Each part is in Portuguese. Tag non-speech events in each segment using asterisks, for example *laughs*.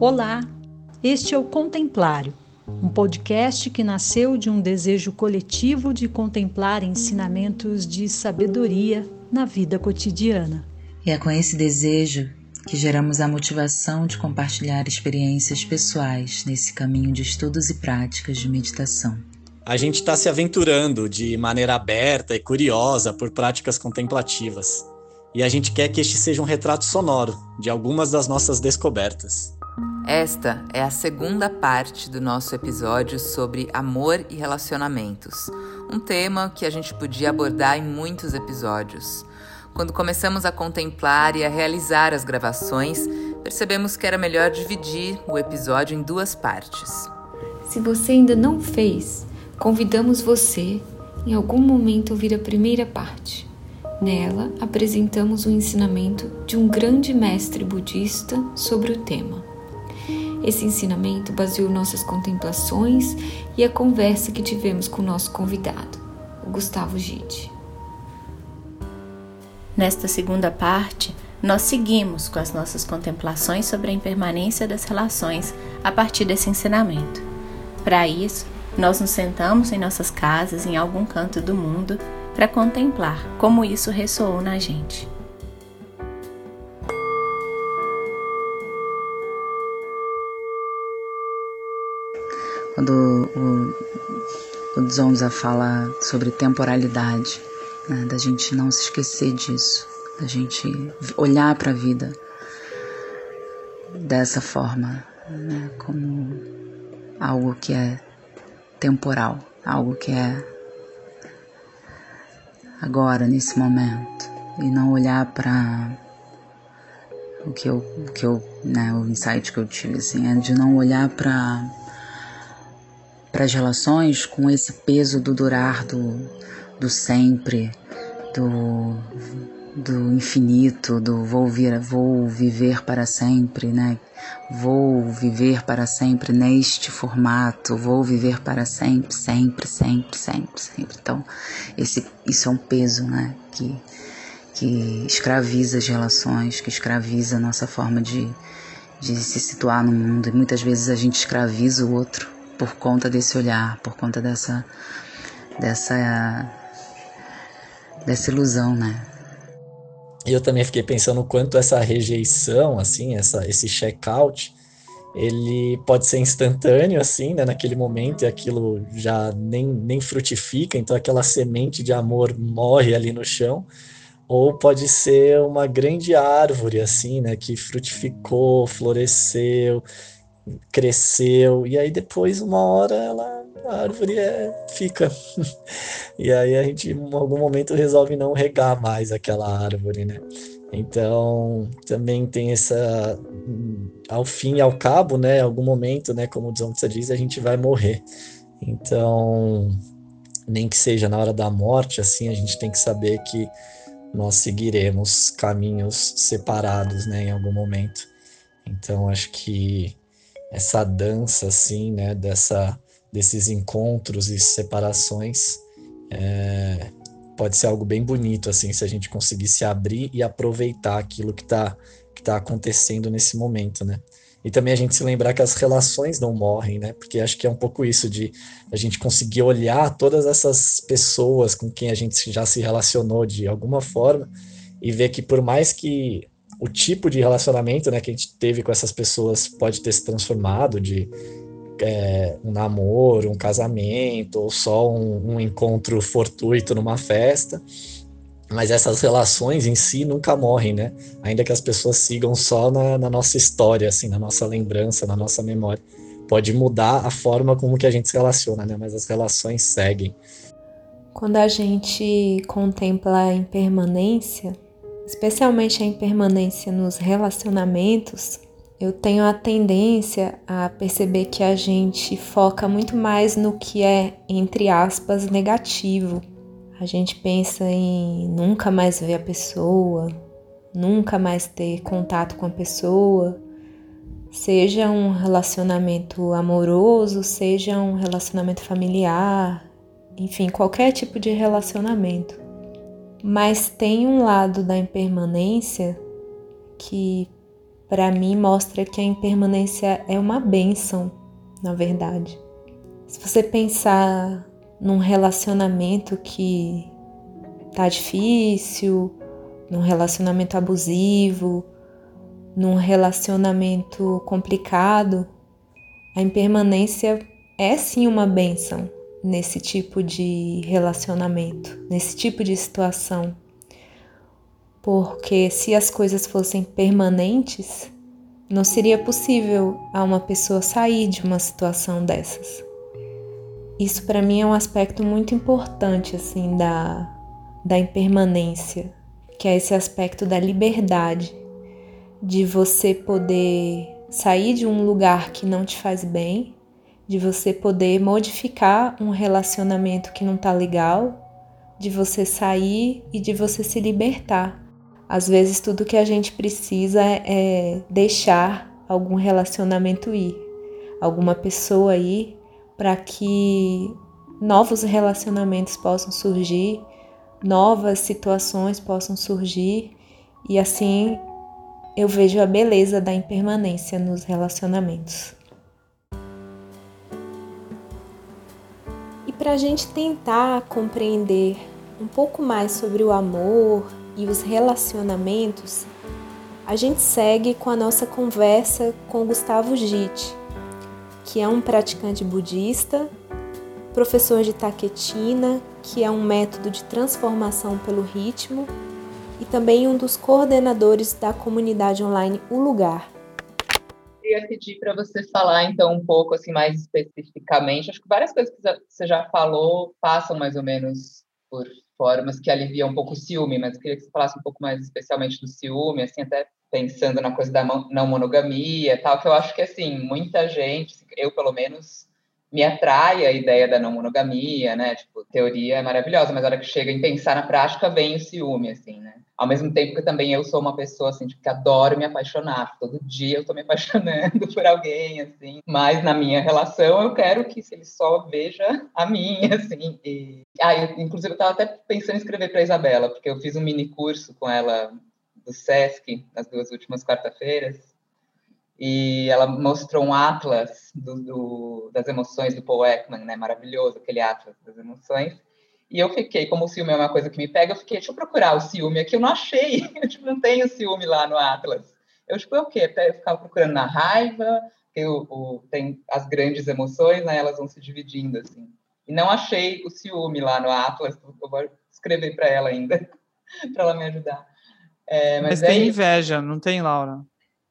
Olá, este é o Contemplário, um podcast que nasceu de um desejo coletivo de contemplar ensinamentos de sabedoria na vida cotidiana. E é com esse desejo que geramos a motivação de compartilhar experiências pessoais nesse caminho de estudos e práticas de meditação. A gente está se aventurando de maneira aberta e curiosa por práticas contemplativas. E a gente quer que este seja um retrato sonoro de algumas das nossas descobertas. Esta é a segunda parte do nosso episódio sobre amor e relacionamentos, um tema que a gente podia abordar em muitos episódios. Quando começamos a contemplar e a realizar as gravações, percebemos que era melhor dividir o episódio em duas partes. Se você ainda não fez, convidamos você, em algum momento, ouvir a primeira parte. Nela, apresentamos o ensinamento de um grande mestre budista sobre o tema. Esse ensinamento baseou nossas contemplações e a conversa que tivemos com o nosso convidado, o Gustavo Gide. Nesta segunda parte, nós seguimos com as nossas contemplações sobre a impermanência das relações a partir desse ensinamento. Para isso, nós nos sentamos em nossas casas, em algum canto do mundo, para contemplar como isso ressoou na gente. Quando o, o Zonza fala sobre temporalidade, né, da gente não se esquecer disso, da gente olhar para a vida dessa forma, né, como algo que é temporal, algo que é agora, nesse momento, e não olhar para o que eu, o que eu, né, o insight que eu tive assim, é de não olhar para para as relações com esse peso do durar, do, do sempre, do, do infinito, do vou, vir, vou viver para sempre, né? Vou viver para sempre neste formato, vou viver para sempre, sempre, sempre, sempre, sempre. Então, esse, isso é um peso, né? Que, que escraviza as relações, que escraviza a nossa forma de, de se situar no mundo. E muitas vezes a gente escraviza o outro por conta desse olhar, por conta dessa, dessa, dessa ilusão, né? E eu também fiquei pensando o quanto essa rejeição, assim, essa, esse check-out, ele pode ser instantâneo, assim, né, naquele momento, e aquilo já nem, nem frutifica, então aquela semente de amor morre ali no chão, ou pode ser uma grande árvore, assim, né, que frutificou, floresceu, cresceu, e aí depois, uma hora, ela, a árvore é, fica. *laughs* e aí a gente, em algum momento, resolve não regar mais aquela árvore, né? Então, também tem essa. Ao fim e ao cabo, né? Algum momento, né? Como o Dzongtsa diz, a gente vai morrer. Então, nem que seja na hora da morte, assim, a gente tem que saber que nós seguiremos caminhos separados, né? Em algum momento. Então, acho que essa dança assim, né, dessa, desses encontros e separações, é, pode ser algo bem bonito assim, se a gente conseguir se abrir e aproveitar aquilo que está que tá acontecendo nesse momento, né? E também a gente se lembrar que as relações não morrem, né? Porque acho que é um pouco isso de a gente conseguir olhar todas essas pessoas com quem a gente já se relacionou de alguma forma e ver que por mais que o tipo de relacionamento né, que a gente teve com essas pessoas pode ter se transformado de é, um namoro, um casamento, ou só um, um, encontro fortuito numa festa. Mas essas relações em si nunca morrem, né? Ainda que as pessoas sigam só na, na nossa história, assim, na nossa lembrança, na nossa memória. Pode mudar a forma como que a gente se relaciona, né? Mas as relações seguem. Quando a gente contempla a impermanência, especialmente a impermanência nos relacionamentos, eu tenho a tendência a perceber que a gente foca muito mais no que é, entre aspas, negativo. A gente pensa em nunca mais ver a pessoa, nunca mais ter contato com a pessoa, seja um relacionamento amoroso, seja um relacionamento familiar, enfim, qualquer tipo de relacionamento. Mas tem um lado da impermanência que para mim mostra que a impermanência é uma benção, na verdade. Se você pensar num relacionamento que tá difícil, num relacionamento abusivo, num relacionamento complicado, a impermanência é sim uma benção nesse tipo de relacionamento, nesse tipo de situação. Porque se as coisas fossem permanentes, não seria possível a uma pessoa sair de uma situação dessas. Isso para mim é um aspecto muito importante assim da da impermanência, que é esse aspecto da liberdade, de você poder sair de um lugar que não te faz bem, de você poder modificar um relacionamento que não tá legal, de você sair e de você se libertar às vezes, tudo que a gente precisa é deixar algum relacionamento ir, alguma pessoa ir, para que novos relacionamentos possam surgir, novas situações possam surgir, e assim eu vejo a beleza da impermanência nos relacionamentos. Para a gente tentar compreender um pouco mais sobre o amor e os relacionamentos, a gente segue com a nossa conversa com Gustavo Gitt, que é um praticante budista, professor de taquetina, que é um método de transformação pelo ritmo, e também um dos coordenadores da comunidade online O Lugar. Queria pedir para você falar então um pouco assim mais especificamente. Acho que várias coisas que você já falou passam mais ou menos por formas que aliviam um pouco o ciúme, mas eu queria que você falasse um pouco mais especialmente do ciúme, assim, até pensando na coisa da não monogamia tal, que eu acho que, assim, muita gente, eu pelo menos, me atrai a ideia da não monogamia, né? Tipo, teoria é maravilhosa, mas a hora que chega em pensar na prática, vem o ciúme, assim, né? Ao mesmo tempo que também eu sou uma pessoa, assim, tipo, que adoro me apaixonar. Todo dia eu tô me apaixonando *laughs* por alguém, assim. Mas na minha relação, eu quero que ele só veja a minha, *laughs* assim. E... Ah, eu, inclusive, eu tava até pensando em escrever para Isabela, porque eu fiz um mini curso com ela do SESC, nas duas últimas quarta-feiras, e ela mostrou um atlas do, do, das emoções do Paul Ekman, né? Maravilhoso, aquele atlas das emoções. E eu fiquei, como o ciúme é uma coisa que me pega, eu fiquei, deixa eu procurar o ciúme aqui, eu não achei, eu *laughs* tipo, não tenho ciúme lá no atlas. Eu, tipo, é o quê? Eu ficava procurando na raiva, que o, o, tem as grandes emoções, né? Elas vão se dividindo, assim. E não achei o ciúme lá no atlas, eu vou escrever para ela ainda, *laughs* para ela me ajudar. É, mas, mas tem é inveja, não tem, Laura?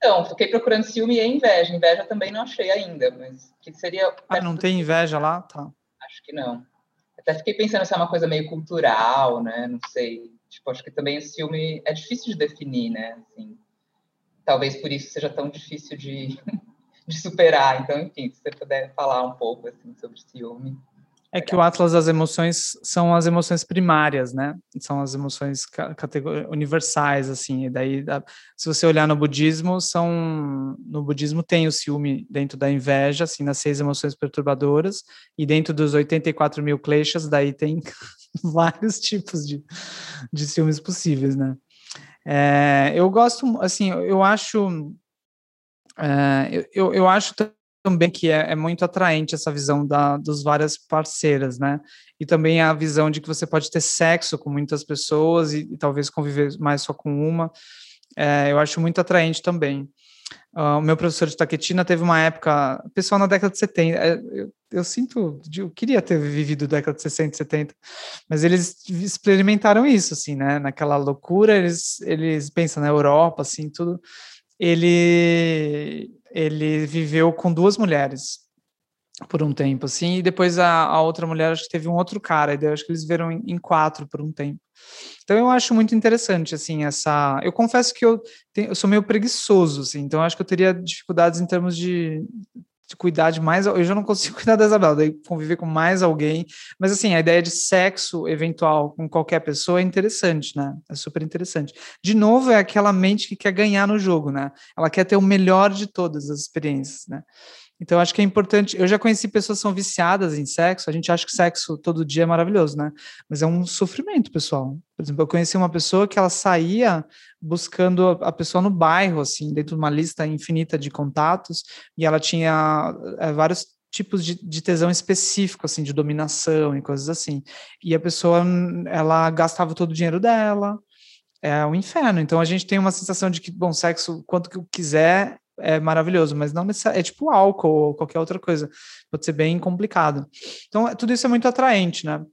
Então, fiquei procurando ciúme e inveja. Inveja também não achei ainda, mas que seria. Ah, não tem inveja lá? Tá. Acho que não. Até fiquei pensando se é uma coisa meio cultural, né? Não sei. Tipo, acho que também o ciúme é difícil de definir, né? Assim, talvez por isso seja tão difícil de, *laughs* de superar. Então, enfim, se você puder falar um pouco assim sobre ciúme. É que o Atlas das Emoções são as emoções primárias, né? São as emoções universais, assim. E daí, se você olhar no budismo, são no budismo tem o ciúme dentro da inveja, assim, nas seis emoções perturbadoras, e dentro dos 84 mil kleshas, daí tem *laughs* vários tipos de, de ciúmes possíveis, né? É, eu gosto, assim, eu acho, é, eu, eu acho também que é, é, muito atraente essa visão da, dos várias parceiras, né? E também a visão de que você pode ter sexo com muitas pessoas e, e talvez conviver mais só com uma. É, eu acho muito atraente também. Uh, o meu professor de taquetina teve uma época, pessoal na década de 70, é, eu, eu sinto, eu queria ter vivido década de 60 e 70, mas eles experimentaram isso, assim, né? Naquela loucura, eles, eles pensam na Europa, assim, tudo. Ele ele viveu com duas mulheres por um tempo, assim, e depois a, a outra mulher acho que teve um outro cara, e daí acho que eles viram em, em, quatro por um tempo. Então eu acho muito interessante, assim, essa... Eu confesso que eu, tenho, eu sou meio preguiçoso, assim, então acho que eu teria dificuldades em termos de cuidar de mais... Eu já não consigo *laughs* cuidar da Isabela, daí conviver com mais alguém, mas assim, a ideia de sexo eventual com qualquer pessoa é interessante, né? É super interessante. De novo, é aquela mente que quer ganhar no jogo, né? Ela quer ter o melhor de todas as experiências, né? Então, acho que é importante. Eu já conheci pessoas que são viciadas em sexo. A gente acha que sexo todo dia é maravilhoso, né? Mas é um sofrimento, pessoal. Por exemplo, eu conheci uma pessoa que ela saía buscando a pessoa no bairro, assim, dentro de uma lista infinita de contatos, e ela tinha é, vários tipos de, de tesão específico, assim, de dominação e coisas assim. E a pessoa, ela gastava todo o dinheiro dela, é um inferno. Então a gente tem uma sensação de que, bom, sexo, quanto que quiser, é maravilhoso, mas não necessariamente, é tipo álcool ou qualquer outra coisa. Pode ser bem complicado. Então, tudo isso é muito atraente, né?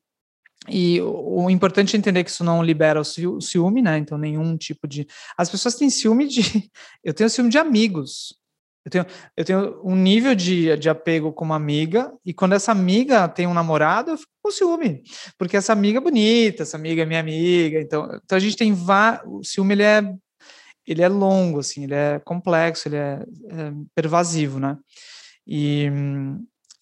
E o, importante é entender que isso não libera o ciúme, né? Então, nenhum tipo de. As pessoas têm ciúme de. *laughs* Eu tenho ciúme de amigos. Eu tenho, eu tenho um nível de, de apego com uma amiga, e quando essa amiga tem um namorado, eu fico com ciúme, porque essa amiga é bonita, essa amiga é minha amiga, então, então a gente tem vários. O ciúme ele é, ele é longo, assim, ele é complexo, ele é, é pervasivo, né? E,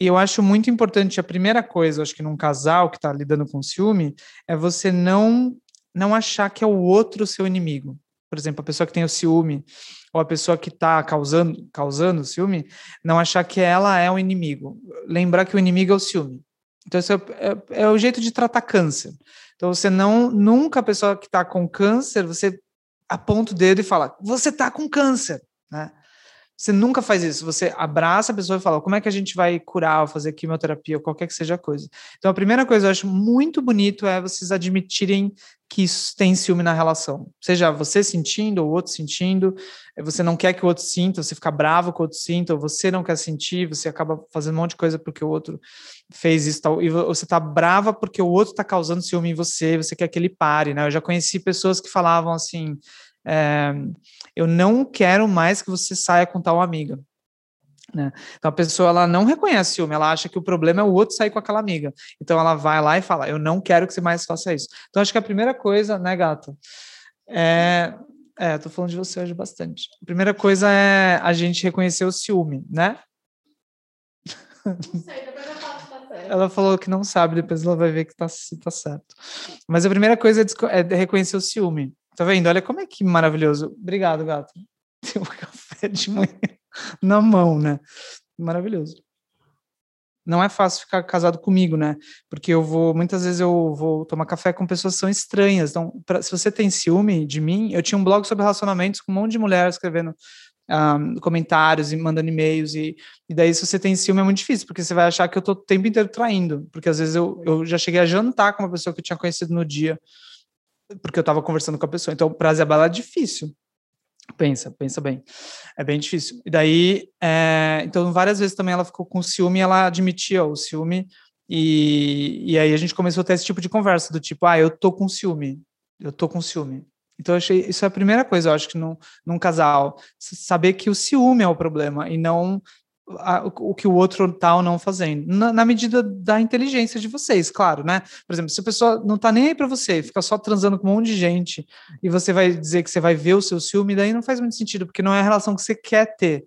e eu acho muito importante, a primeira coisa, acho que num casal que está lidando com ciúme, é você não, não achar que é o outro seu inimigo. Por exemplo, a pessoa que tem o ciúme, ou a pessoa que está causando, causando ciúme, não achar que ela é o inimigo. Lembrar que o inimigo é o ciúme. Então, isso é, é, é o jeito de tratar câncer. Então, você não, nunca a pessoa que está com câncer, você aponta o dedo e fala, você está com câncer, né? Você nunca faz isso. Você abraça a pessoa e fala: como é que a gente vai curar ou fazer quimioterapia ou qualquer que seja a coisa. Então, a primeira coisa que eu acho muito bonito é vocês admitirem que tem ciúme na relação. Seja você sentindo ou o outro sentindo, é, você não quer que o outro sinta, você fica bravo com o outro sinta, ou você não quer sentir, você acaba fazendo um monte de coisa porque o outro fez isso tal, e você tá brava porque o outro tá causando ciúme em você, você quer que ele pare, né? Eu já conheci pessoas que falavam assim é, eu não quero mais que você saia com tal amiga. Né? Então a pessoa ela não reconhece ciúme, ela acha que o problema é o outro sair com aquela amiga. Então ela vai lá e fala: Eu não quero que você mais faça isso. Então acho que a primeira coisa, né, gato? É, é, tô falando de você hoje bastante. A primeira coisa é a gente reconhecer o ciúme, né? Não sei, depois eu falo tá. Ela falou que não sabe, depois ela vai ver que tá, se tá certo. Mas a primeira coisa é, é reconhecer o ciúme. Tá vendo? Olha como é que maravilhoso. Obrigado, gato. *laughs* Tem um café de manhã *laughs* na mão, né? Maravilhoso. Não é fácil ficar casado comigo, né? Porque eu vou, muitas vezes eu vou tomar café com pessoas que são estranhas. Então, pra, se você tem ciúme de mim, eu tinha um blog sobre relacionamentos com um monte de mulher escrevendo um, ah, comentários e mandando e-mails. E, e daí, se você tem ciúme, é muito difícil, porque você vai achar que eu tô o tempo inteiro traindo. Porque às vezes eu, eu já cheguei a jantar com uma pessoa que eu tinha conhecido no dia porque eu estava conversando com a pessoa. Então, para Isabela é difícil. Pensa, pensa bem. É bem difícil. E daí, é, então, várias vezes também ela ficou com ciúme e ela admitia o ciúme. E, e aí a gente começou a ter esse tipo de conversa, do tipo, ah, eu tô com ciúme, eu tô com ciúme. Então, eu achei isso é a primeira coisa, eu acho que no, num casal, saber que o ciúme é o problema e não a, o que o outro tá ou não fazendo, na, na, medida da inteligência de vocês, claro, né? Por exemplo, se a pessoa não tá nem aí para você, fica só transando com um monte de gente e você vai dizer que você vai ver o seu ciúme, daí não faz muito sentido, porque não é a relação que você quer ter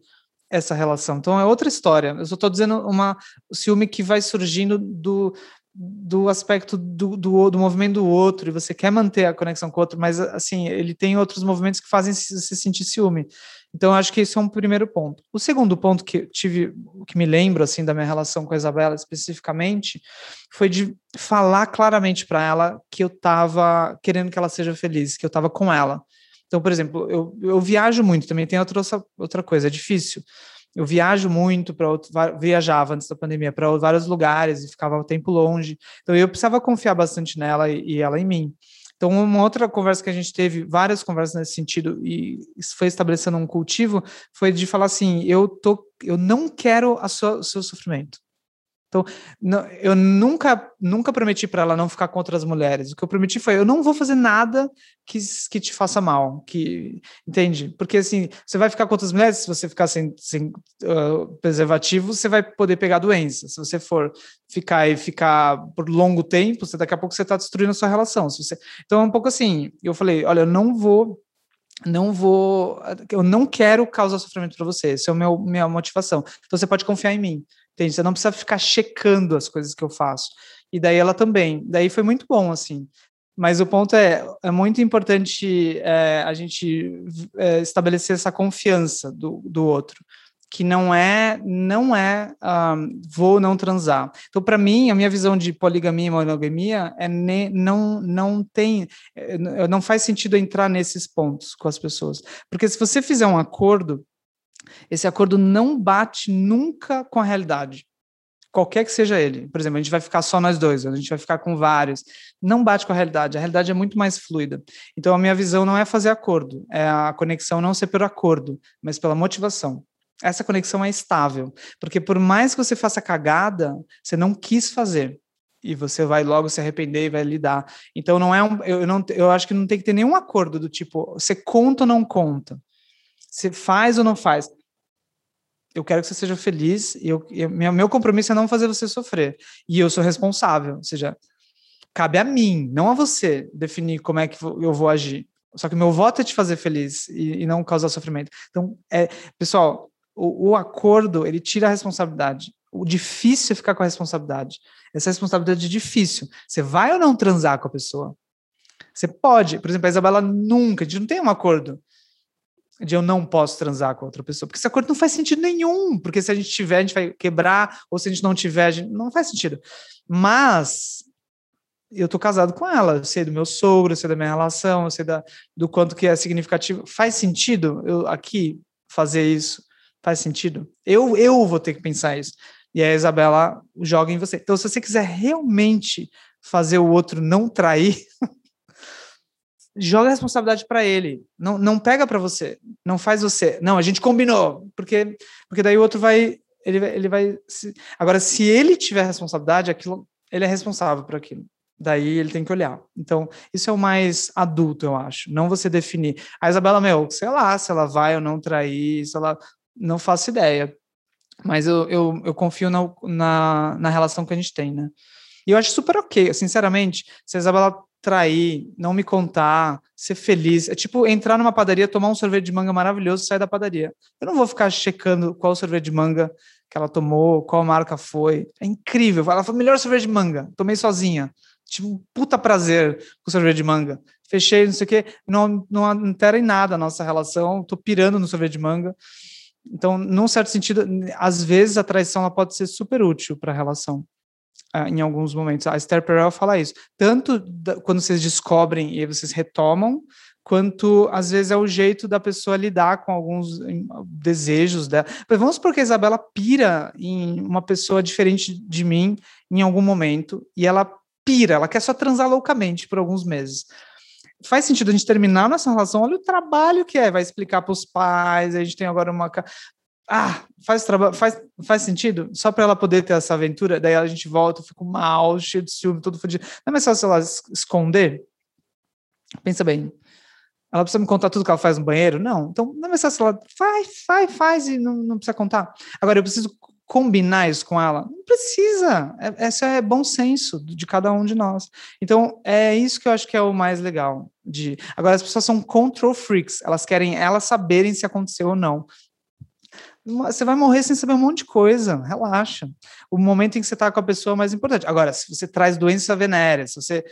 essa relação. Então é outra história. Eu só estou dizendo uma o ciúme que vai surgindo do do aspecto do, do, do, movimento do outro, e você quer manter a conexão com o outro, mas assim, ele tem outros movimentos que fazem você sentir ciúme. Então, acho que esse é um primeiro ponto. O segundo ponto que tive, que me lembro, assim, da minha relação com a Isabela especificamente, foi de falar claramente para ela que eu estava querendo que ela seja feliz, que eu estava com ela. Então, por exemplo, eu, eu viajo muito, também tem outra, outra coisa, é difícil eu viajo muito para viajava antes da pandemia para vários lugares e ficava o tempo longe. Então eu precisava confiar bastante nela e, e, ela em mim. Então uma outra conversa que a gente teve, várias conversas nesse sentido e foi estabelecendo um cultivo, foi de falar assim, eu tô eu não quero o seu sofrimento. Então, não, eu nunca, nunca prometi para ela não ficar com outras mulheres. O que eu prometi foi: eu não vou fazer nada que, que te faça mal, que entende? Porque assim, você vai ficar com outras mulheres, se você ficar sem, sem uh, preservativo, você vai poder pegar doença. Se você for ficar e ficar por longo tempo, você daqui a pouco você está destruindo a sua relação. Você, então é um pouco assim. Eu falei: olha, eu não vou não vou, eu não quero causar sofrimento para você. Essa é a minha motivação. Então você pode confiar em mim. Entende? Você não precisa ficar checando as coisas que eu faço. E daí ela também. Daí foi muito bom, assim. Mas o ponto é, é muito importante é, a gente é, estabelecer essa confiança do, do outro. Que não é não é um, vou não transar. Então, para mim, a minha visão de poligamia e monogamia é ne, não não tem eh, não faz sentido entrar nesses pontos com as pessoas, porque se você fizer um acordo, esse acordo não bate nunca com a realidade. Qualquer que seja ele. Por exemplo, a gente vai ficar só nós dois, a gente vai ficar com vários. Não bate com a realidade. A realidade é muito mais fluida. Então, a minha visão não é fazer acordo, é a conexão não ser pelo acordo, mas pela motivação essa conexão é estável. Porque por mais que você faça cagada, você não quis fazer. E você vai logo se arrepender e vai lidar. Então não é um. Eu, não, eu acho que não tem que ter nenhum acordo do tipo, você conta ou não conta. Você faz ou não faz. Eu quero que você seja feliz e eu, eu, meu, meu compromisso é não fazer você sofrer. E eu sou responsável. Ou seja, cabe a mim, não a você, definir como é que eu vou agir. Só que meu voto é te fazer feliz e, e não causar sofrimento. Então, é, pessoal, o, o acordo, ele tira a responsabilidade. O difícil é ficar com a responsabilidade. Essa responsabilidade é difícil. Você vai ou não transar com a pessoa? Você pode. Por exemplo, a Isabela nunca, a gente não tem um acordo de eu não posso transar com outra pessoa, porque esse acordo não faz sentido nenhum, porque se a gente tiver, a gente vai quebrar, ou se a gente não tiver, gente... não faz sentido. Mas eu tô casado com ela, eu sei do meu sogro, eu sei da minha relação, eu sei da, do quanto que é significativo. Faz sentido eu aqui fazer isso? Faz sentido? Eu, eu vou ter que pensar isso. E a Isabela joga em você. Então, se você quiser realmente fazer o outro não trair, *laughs* joga a responsabilidade para ele. Não, não pega para você. Não faz você. Não, a gente combinou. Porque, porque daí o outro vai. Ele, ele vai. Se... Agora, se ele tiver responsabilidade, aquilo, ele é responsável por aquilo. Daí ele tem que olhar. Então, isso é o mais adulto, eu acho. Não você definir. A Isabela, meu, sei lá, se ela vai ou não trair, se ela não faço ideia. Mas eu, eu, eu confio na, na, na, relação que a gente tem, né? E eu acho super ok, sinceramente, se a Isabela trair, não me contar, ser feliz. É tipo entrar numa padaria, tomar um sorvete de manga maravilhoso e sair da padaria. Eu não vou ficar checando qual sorvete de manga que ela tomou, qual marca foi. É incrível. Ela falou, melhor sorvete de manga. Tomei sozinha. Tipo, um puta prazer com sorvete de manga. Fechei, não sei o quê. Não, não altera em nada a nossa relação. Tô pirando no sorvete de manga. Então, num certo sentido, às vezes a traição ela pode ser super útil para a relação. Uh, em alguns momentos. A Esther Perel fala isso. Tanto da, quando vocês descobrem e vocês retomam, quanto às vezes é o jeito da pessoa lidar com alguns desejos dela. Mas vamos porque a Isabela pira em uma pessoa diferente de mim em algum momento e ela pira, ela quer só transar loucamente por alguns meses faz sentido a gente terminar nossa relação. Olha o trabalho que é, vai explicar para os pais. A gente tem agora uma. Ah, faz trabalho, faz, faz sentido? Só para ela poder ter essa aventura, daí a gente volta, eu fico mal, cheio de ciúme, todo fodido. Não é mais fácil ela esconder? Pensa bem. Ela precisa me contar tudo que ela faz no banheiro? Não. Então, não é mais fácil ela faz, faz, faz e não, não precisa contar. Agora, eu preciso combinar isso com ela? Não precisa. É, esse é bom senso de cada um de nós. Então, é isso que eu acho que é o mais legal. De Agora, as pessoas são control freaks. Elas querem elas saberem se aconteceu ou não. Você vai morrer sem saber um monte de coisa. Relaxa. O momento em que você está com a pessoa é mais importante. Agora, se você traz doença venérea, se você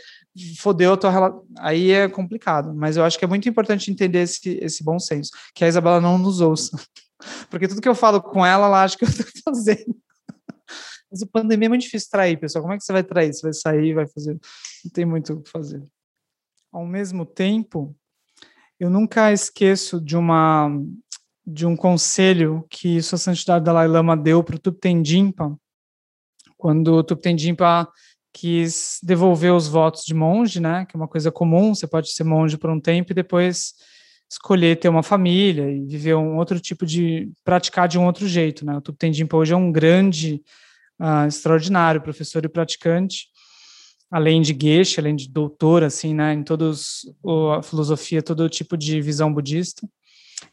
fodeu a tua relação, aí é complicado. Mas eu acho que é muito importante entender esse, esse bom senso. Que a Isabela não nos ouça. Porque tudo que eu falo com ela, ela acha que eu estou *laughs* fazendo. Mas a pandemia é muito difícil trair, pessoal. Como é que você vai trair? Você vai sair, vai fazer. Não tem muito o que fazer. Ao mesmo tempo, eu nunca esqueço de uma de um conselho que Sua Santidade Dalai Lama deu para o Thupten Jinpa, quando o Thupten Jinpa quis devolver os votos de monge, né, que é uma coisa comum, você pode ser monge por um tempo e depois escolher ter uma família e viver um outro tipo de praticar de um outro jeito, né? O Thupten Jinpa hoje é um grande, uh, extraordinário professor e praticante, além de Geshe, além de doutor, assim, né? Em todos a filosofia, todo tipo de visão budista,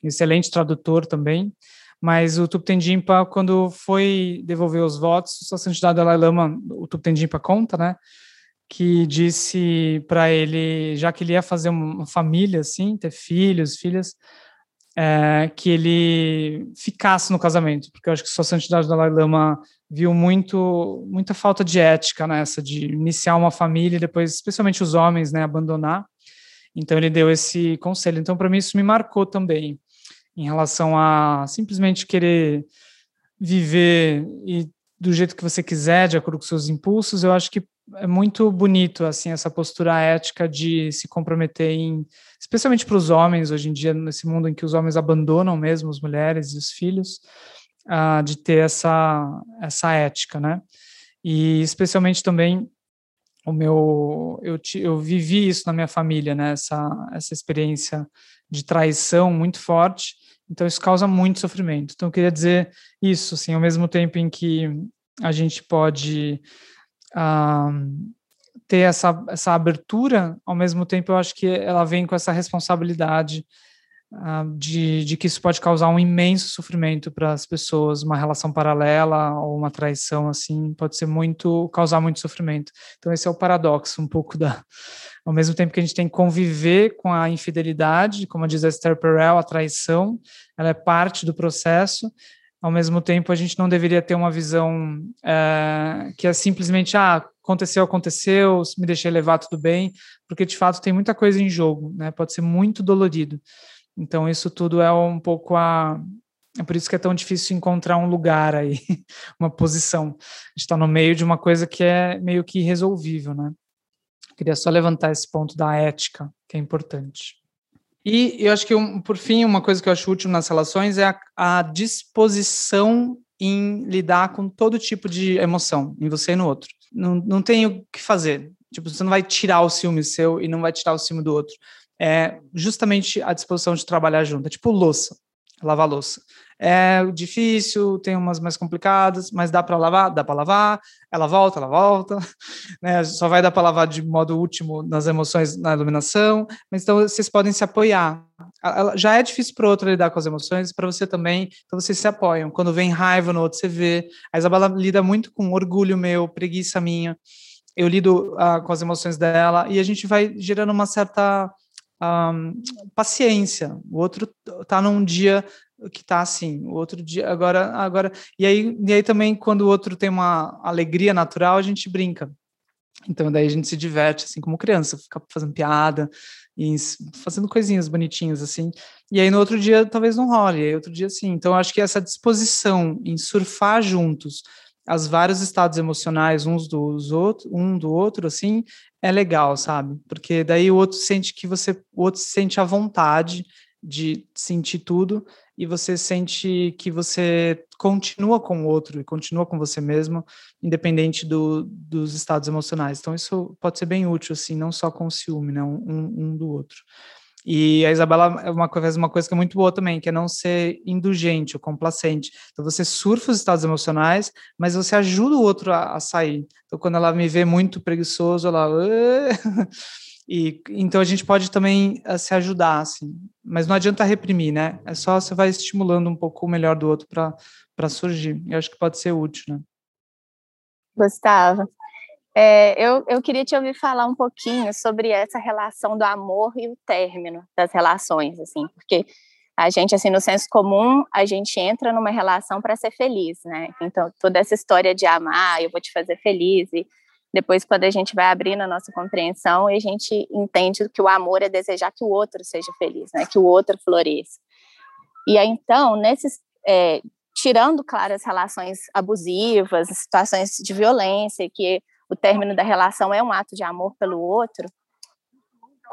excelente tradutor também. Mas o Thupten Jinpa, quando foi devolver os votos, sua santidade Dalai Lama, o Thupten Jinpa conta, né? Que disse para ele, já que ele ia fazer uma família, assim, ter filhos, filhas, é, que ele ficasse no casamento, porque eu acho que Sua Santidade Dalai Lama viu muito, muita falta de ética nessa, de iniciar uma família e depois, especialmente os homens, né, abandonar. Então ele deu esse conselho. Então para mim isso me marcou também. em relação a simplesmente querer viver e do jeito que você quiser, de acordo com seus impulsos, eu acho que é muito bonito assim essa postura ética de se comprometer em, especialmente para os homens hoje em dia nesse mundo em que os homens abandonam mesmo as mulheres e os filhos, uh, de ter essa essa ética, né? E especialmente também o meu eu, eu vivi isso na minha família, né? Essa essa experiência de traição muito forte então isso causa muito sofrimento. Então eu queria dizer isso, assim, ao mesmo tempo em que a gente pode uh, ter essa, essa abertura, ao mesmo tempo eu acho que ela vem com essa responsabilidade uh, de, de que isso pode causar um imenso sofrimento para as pessoas, uma relação paralela ou uma traição assim pode ser muito causar muito sofrimento. Então esse é o paradoxo um pouco da ao mesmo tempo que a gente tem que conviver com a infidelidade, como diz a Esther Perel, a traição, ela é parte do processo. Ao mesmo tempo, a gente não deveria ter uma visão é, que é simplesmente, ah, aconteceu, aconteceu, me deixei levar, tudo bem, porque de fato tem muita coisa em jogo, né? Pode ser muito dolorido. Então, isso tudo é um pouco a. É por isso que é tão difícil encontrar um lugar aí, *laughs* uma posição. Está no meio de uma coisa que é meio que irresolvível, né? Queria só levantar esse ponto da ética, que é importante. E eu acho que, um, por fim, uma coisa que eu acho útil nas relações é a, a disposição em lidar com todo tipo de emoção, em você e no outro. Não, não tem o que fazer. Tipo, você não vai tirar o ciúme seu e não vai tirar o ciúme do outro. É justamente a disposição de trabalhar junto. É tipo louça, lavar louça é difícil, tem umas mais complicadas, mas dá para lavar, dá para lavar, ela volta, ela volta, *laughs* né? Só vai dar para lavar de modo último nas emoções, na iluminação, mas então vocês podem se apoiar. Já é difícil para o outro lidar com as emoções, para você também, então vocês se apoiam. Quando vem raiva no outro, você vê. A Isabela lida muito com orgulho meu, preguiça minha. Eu lido uh, com as emoções dela e a gente vai gerando uma certa um, paciência. O outro tá num dia que tá assim, o outro dia, agora, agora, e aí, e aí também quando o outro tem uma alegria natural, a gente brinca. Então daí a gente se diverte, assim, como criança, fica fazendo piada e fazendo coisinhas bonitinhas, assim. E aí no outro dia talvez não role, aí outro dia sim. Então acho que essa disposição em surfar juntos as vários estados emocionais uns dos outros, um do outro, assim, é legal, sabe? Porque daí o outro sente que você, o outro sente a vontade de sentir tudo e você sente que você continua com o outro e continua com você mesmo, independente do, dos estados emocionais. Então, isso pode ser bem útil, assim, não só com o ciúme, né, um, um do outro. E a Isabela é uma uma coisa que é muito boa também, que é não ser indulgente ou complacente. Então você surfa os estados emocionais, mas você ajuda o outro a, a sair. Então quando ela me vê muito preguiçoso, ela *laughs* E então a gente pode também uh, se ajudar, assim, mas não adianta reprimir, né? É só você vai estimulando um pouco o melhor do outro para surgir. Eu acho que pode ser útil, né? Gustavo, é, eu, eu queria te ouvir falar um pouquinho sobre essa relação do amor e o término das relações, assim, porque a gente, assim, no senso comum, a gente entra numa relação para ser feliz, né? Então, toda essa história de amar, eu vou te fazer feliz, e depois, quando a gente vai abrindo a nossa compreensão, a gente entende que o amor é desejar que o outro seja feliz, né? Que o outro floresça. E aí, então, nesses, é, tirando, claro, as relações abusivas, as situações de violência, que o término da relação é um ato de amor pelo outro,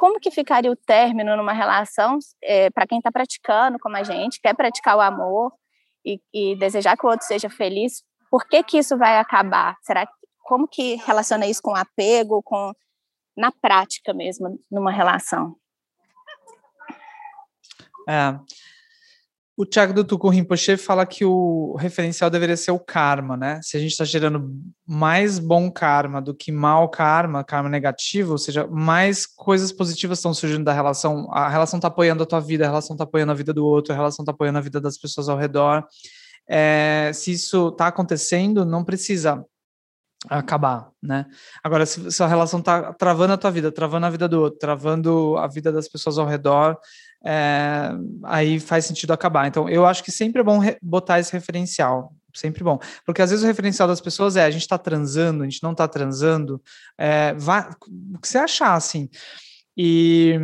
como que ficaria o término numa relação é, para quem está praticando, como a gente, quer praticar o amor e, e, desejar que o outro seja feliz? Por que que isso vai acabar? Será como que relaciona isso com apego, com na prática mesmo, numa relação? É. O Tiago do Tuku Rinpoche fala que o referencial deveria ser o karma, né? Se a gente está gerando mais bom karma do que mal karma, karma negativo, ou seja, mais coisas positivas estão surgindo da relação, a relação está apoiando a tua vida, a relação está apoiando a vida do outro, a relação está apoiando a vida das pessoas ao redor. É, se isso está acontecendo, não precisa acabar, né? Agora, se, se a relação tá travando a tua vida, travando a vida do outro, travando a vida das pessoas ao redor, é, aí faz sentido acabar. Então, eu acho que sempre é bom botar esse referencial, sempre bom, porque às vezes o referencial das pessoas é a gente está transando, a gente não está transando, é, o que você achar, assim. e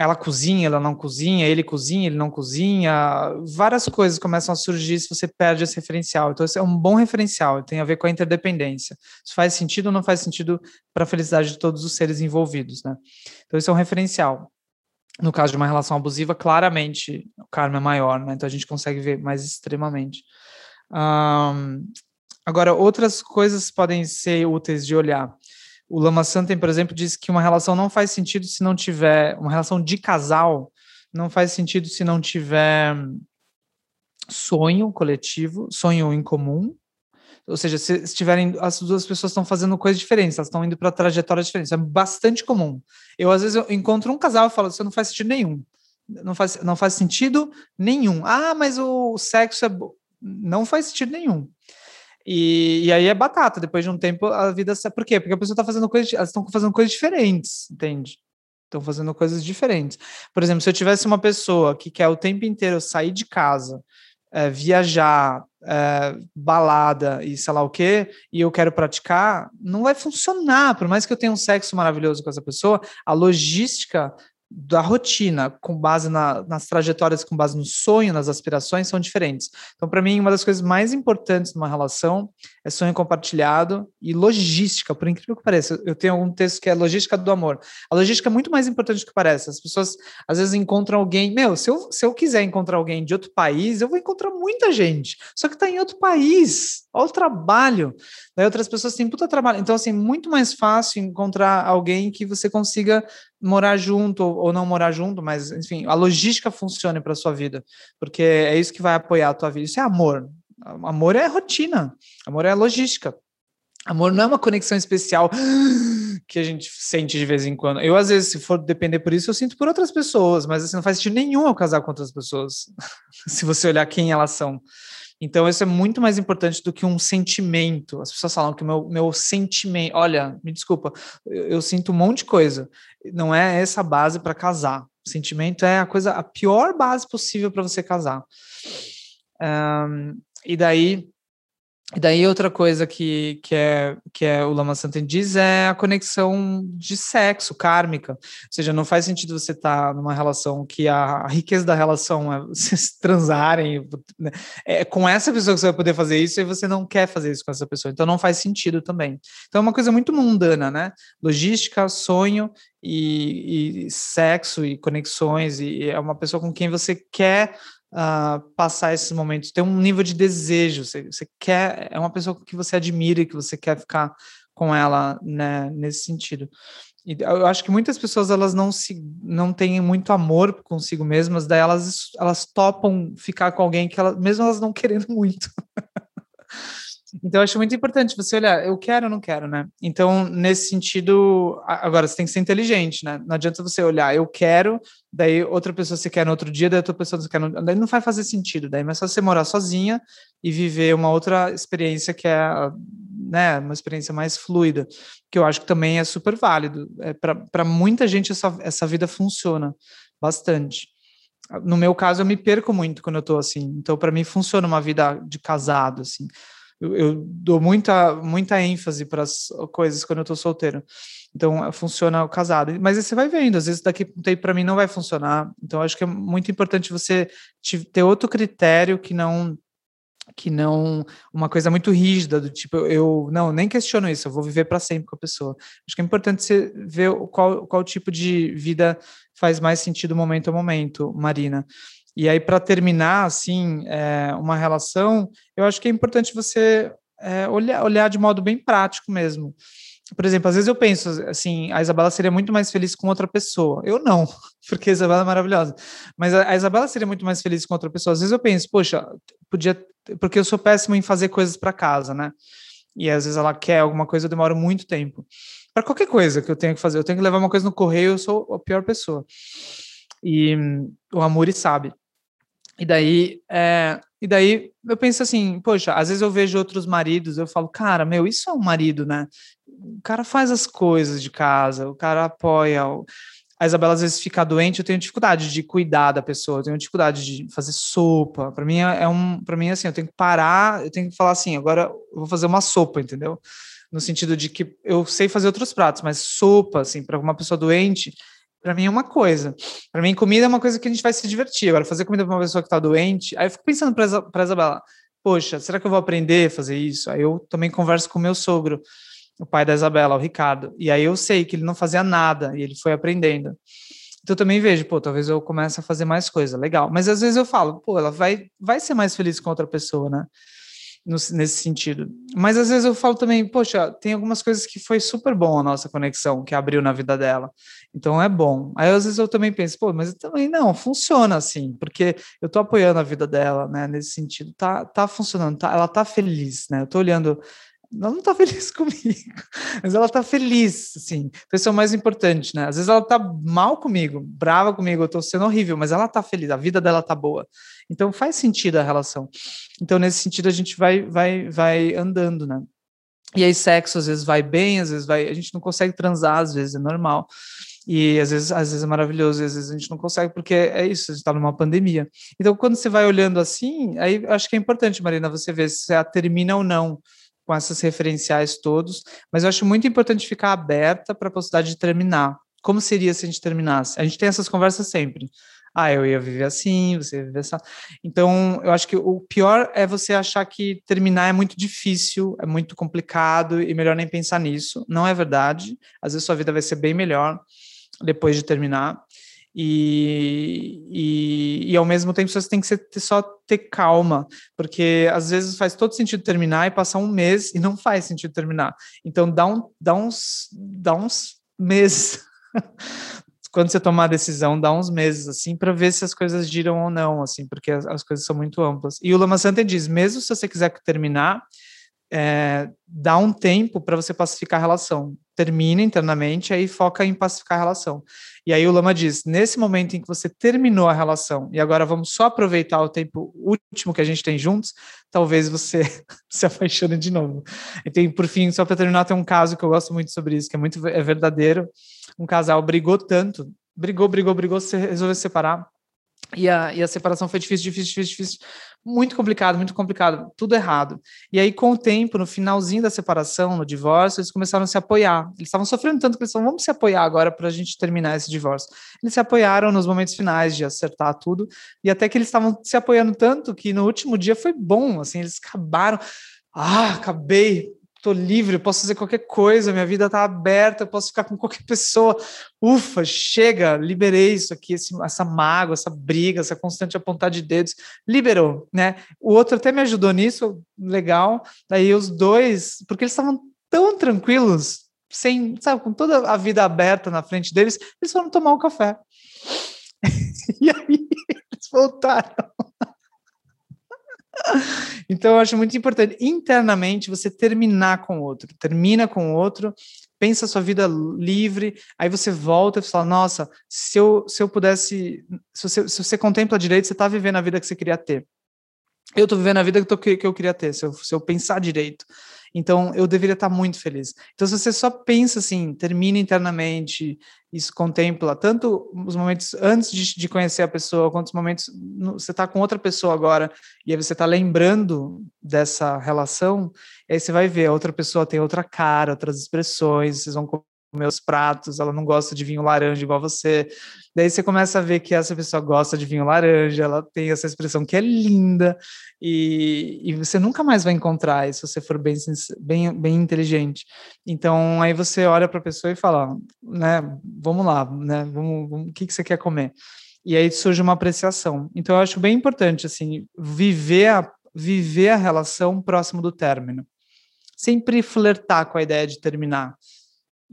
ela cozinha, ela não cozinha, ele cozinha, ele não cozinha, várias coisas começam a surgir se você perde esse referencial. Então, esse é um bom referencial, tem a ver com a interdependência. Isso faz sentido ou não faz sentido para a felicidade de todos os seres envolvidos, né? Então, esse é um referencial. No caso de uma relação abusiva, claramente o karma é maior, né? Então, a gente consegue ver mais extremamente. Um, agora, outras coisas podem ser úteis de olhar. O Lama Santen, por exemplo, diz que uma relação não faz sentido se não tiver uma relação de casal, não faz sentido se não tiver sonho coletivo, sonho em comum. Ou seja, se estiverem as duas pessoas estão fazendo coisas diferentes, elas estão indo para trajetórias diferentes, é bastante comum. Eu às vezes eu encontro um casal e falo, isso não faz sentido nenhum. Não faz, não faz sentido nenhum. Ah, mas o sexo é não faz sentido nenhum. E, e, aí é batata, depois de um tempo a vida. Por quê? Porque a pessoa está fazendo coisas, elas estão fazendo coisas diferentes, entende? Estão fazendo coisas diferentes. Por exemplo, se eu tivesse uma pessoa que quer o tempo inteiro sair de casa, é, viajar, é, balada e sei lá o quê, e eu quero praticar, não vai funcionar. Por mais que eu tenha um sexo maravilhoso com essa pessoa, a logística da rotina, com base na, nas trajetórias, com base no sonho, nas aspirações, são diferentes. Então, para mim, uma das coisas mais importantes numa relação é sonho compartilhado e logística, por incrível que pareça. Eu tenho algum texto que é logística do amor. A logística é muito mais importante do que parece. As pessoas, às vezes, encontram alguém. Meu, se eu, se eu quiser encontrar alguém de outro país, eu vou encontrar muita gente, só que está em outro país. Olha o trabalho. Daí outras pessoas têm puta trabalho. Então, assim, muito mais fácil encontrar alguém que você consiga morar junto ou não morar junto, mas enfim, a logística funcione para sua vida, porque é isso que vai apoiar a tua vida. Isso é amor. Amor é rotina, amor é logística. Amor não é uma conexão especial *gasps* que a gente sente de vez em quando. Eu, às vezes, se for depender por isso, eu sinto por outras pessoas, mas assim, não faz sentido nenhum eu casar com outras pessoas, *laughs* se você olhar quem elas são. Então, isso é muito mais importante do que um sentimento. As pessoas falam que o meu, meu sentimento. Olha, me desculpa, eu, eu sinto um monte de coisa. Não é essa base para casar. Sentimento é a coisa, a pior base possível para você casar. Um, e daí e daí outra coisa que, que, é, que é o Lama Santen diz é a conexão de sexo, kármica. Ou seja, não faz sentido você estar tá numa relação que a, a, riqueza da relação é *laughs* vocês transarem. Né? É com essa pessoa que você vai poder fazer isso e você não quer fazer isso com essa pessoa. Então não faz sentido também. Então é uma coisa muito mundana, né? Logística, sonho e, e sexo e conexões. E é uma pessoa com quem você quer uh, passar esses momentos, ter um nível de desejo, você, você, quer, é uma pessoa que você admira e que você quer ficar com ela né, nesse sentido. E eu acho que muitas pessoas elas não se não têm muito amor consigo mesmas, daí elas elas topam ficar com alguém que elas mesmo elas não querendo *laughs* muito. Então, eu acho muito importante você olhar, eu quero ou não quero, né? Então, nesse sentido, agora você tem que ser inteligente, né? Não adianta você olhar, eu quero, daí outra pessoa se quer no outro dia, daí outra pessoa se quer no... Daí não vai fazer sentido, daí é só você morar sozinha e viver uma outra experiência que é, né, uma experiência mais fluida, que eu acho que também é super válido. É, Para muita gente, essa, essa vida funciona bastante no meu caso, eu me perco muito quando eu tô assim. Então, para mim, funciona uma vida de casado, assim eu, eu dou muita, muita ênfase para as coisas quando eu estou solteiro. Então, funciona o casado. Mas aí você vai vendo, às vezes daqui tempo para mim não vai funcionar. Então, acho que é muito importante você ter outro critério que não que não uma coisa muito rígida do tipo eu não nem questiono isso eu vou viver para sempre com a pessoa acho que é importante você ver qual, qual tipo de vida faz mais sentido momento a momento Marina e aí, para terminar, assim, é, uma relação, eu acho que é importante você é, olhar, olhar de modo bem prático mesmo. Por exemplo, às vezes eu penso assim, a Isabela seria muito mais feliz com outra pessoa. Eu não, *laughs* porque a Isabela é maravilhosa. Mas a, a Isabela seria muito mais feliz com outra pessoa. Às vezes eu penso, poxa, podia, porque eu sou péssimo em fazer coisas para casa, né? E às vezes ela quer alguma coisa, eu demoro muito tempo. Para qualquer coisa que eu tenho que fazer, eu tenho que levar uma coisa no correio, eu sou a pior pessoa. E o Amuri sabe. E daí, é, e daí eu penso assim, poxa, às vezes eu vejo outros maridos, eu falo, cara, meu, isso é um marido, né? O cara faz as coisas de casa, o cara apoia. A Isabela às vezes fica doente, eu tenho dificuldade de cuidar da pessoa, eu tenho dificuldade de fazer sopa. Para mim é, é um, para mim assim, eu tenho que parar, eu tenho que falar assim, agora eu vou fazer uma sopa, entendeu? No sentido de que eu sei fazer outros pratos, mas sopa, assim, para uma pessoa doente, para mim é uma coisa. Para mim, comida é uma coisa que a gente vai se divertir. Agora, fazer comida para uma pessoa que está doente, aí eu fico pensando para a Isabela, poxa, será que eu vou aprender a fazer isso? Aí eu também converso com o meu sogro, o pai da Isabela, o Ricardo. E aí eu sei que ele não fazia nada e ele foi aprendendo. Então eu também vejo, pô, talvez eu comece a fazer mais coisa, legal. Mas às vezes eu falo, pô, ela vai, vai ser mais feliz com outra pessoa, né? No, nesse sentido. Mas às vezes eu falo também, poxa, tem algumas coisas que foi super bom a nossa conexão, que abriu na vida dela. Então é bom. Aí às vezes eu também penso, pô, mas também não, funciona assim, porque eu tô apoiando a vida dela, né, nesse sentido. Tá, tá funcionando, tá, ela tá feliz, né? Eu tô olhando ela não tá feliz *laughs* comigo, mas ela tá feliz, assim. Então, isso é o mais importante, né? Às vezes ela tá mal comigo, brava comigo, eu tô sendo horrível, mas ela tá feliz, a vida dela tá boa. Então, faz sentido a relação. Então, nesse sentido, a gente vai, vai, vai andando, né? E aí, sexo às vezes vai bem, às vezes vai. A gente não consegue transar, às vezes é normal. E às vezes, às vezes é maravilhoso, e às vezes a gente não consegue, porque é isso, a gente está numa pandemia. Então, quando você vai olhando assim, aí acho que é importante, Marina, você ver se a termina ou não com esses referenciais todos, mas eu acho muito importante ficar aberta para a possibilidade de terminar. Como seria se a gente terminasse? A gente tem essas conversas sempre. Ah, eu ia viver assim, você ia viver assim. Então, eu acho que o pior é você achar que terminar é muito difícil, é muito complicado e melhor nem pensar nisso. Não é verdade. Às vezes sua vida vai ser bem melhor depois de terminar. E, e, e, ao mesmo tempo você tem que ser, só ter calma, porque às vezes faz todo sentido terminar e passar um mês e não faz sentido terminar. Então dá, um, dá, uns, dá uns meses. *laughs* Quando você tomar a decisão, dá uns meses, assim, para ver se as coisas giram ou não, assim, porque as, as coisas são muito amplas. E o Lama Santa diz: mesmo se você quiser terminar, é, dá um tempo para você pacificar a relação. Termina internamente, aí foca em pacificar a relação. E aí o Lama diz: nesse momento em que você terminou a relação e agora vamos só aproveitar o tempo último que a gente tem juntos, talvez você *laughs* se apaixone de novo. Então, por fim, só para terminar, tem um caso que eu gosto muito sobre isso, que é muito é verdadeiro. Um casal brigou tanto, brigou, brigou, brigou, resolveu se separar. E a, e a separação foi difícil, difícil, difícil, difícil muito complicado, muito complicado, tudo errado. E aí, com o tempo, no finalzinho da separação, no divórcio, eles começaram a se apoiar. Eles estavam sofrendo tanto que eles falaram, vamos se apoiar agora para a gente terminar esse divórcio. Eles se apoiaram nos momentos finais de acertar tudo, e até que eles estavam se apoiando tanto que no último dia foi bom, assim, eles acabaram. Ah, acabei, tô livre, posso fazer qualquer coisa, minha vida tá aberta, eu posso ficar com qualquer pessoa. Ufa, chega, liberei isso aqui, esse, essa mágoa, essa briga, essa constante apontar de dedos, liberou, né? O outro até me ajudou nisso, legal. Daí os dois, porque eles estavam tão tranquilos, sem, sabe, com toda a vida aberta na frente deles, eles foram tomar um café. *laughs* e aí eles voltaram. *laughs* Então, eu acho muito importante internamente você terminar com o outro, termina com o outro, pensa a sua vida livre, aí você volta e fala: Nossa, se eu, se eu pudesse, se você, se você contempla direito, você está vivendo a vida que você queria ter. Eu estou vivendo a vida que eu, que eu queria ter, se eu, se eu pensar direito. Então, eu deveria estar muito feliz. Então, se você só pensa assim, termina internamente, isso contempla tanto os momentos antes de, de conhecer a pessoa, quanto os momentos no, você está com outra pessoa agora, e aí você está lembrando dessa relação, aí você vai ver, a outra pessoa tem outra cara, outras expressões, vocês vão meus pratos, ela não gosta de vinho laranja igual você. Daí você começa a ver que essa pessoa gosta de vinho laranja, ela tem essa expressão que é linda, e, e você nunca mais vai encontrar isso se você for bem, bem, bem inteligente. Então, aí você olha para a pessoa e fala, né, vamos lá, né, vamos, vamos, o que, que você quer comer? E aí surge uma apreciação. Então, eu acho bem importante, assim, viver a, viver a relação próximo do término. Sempre flertar com a ideia de terminar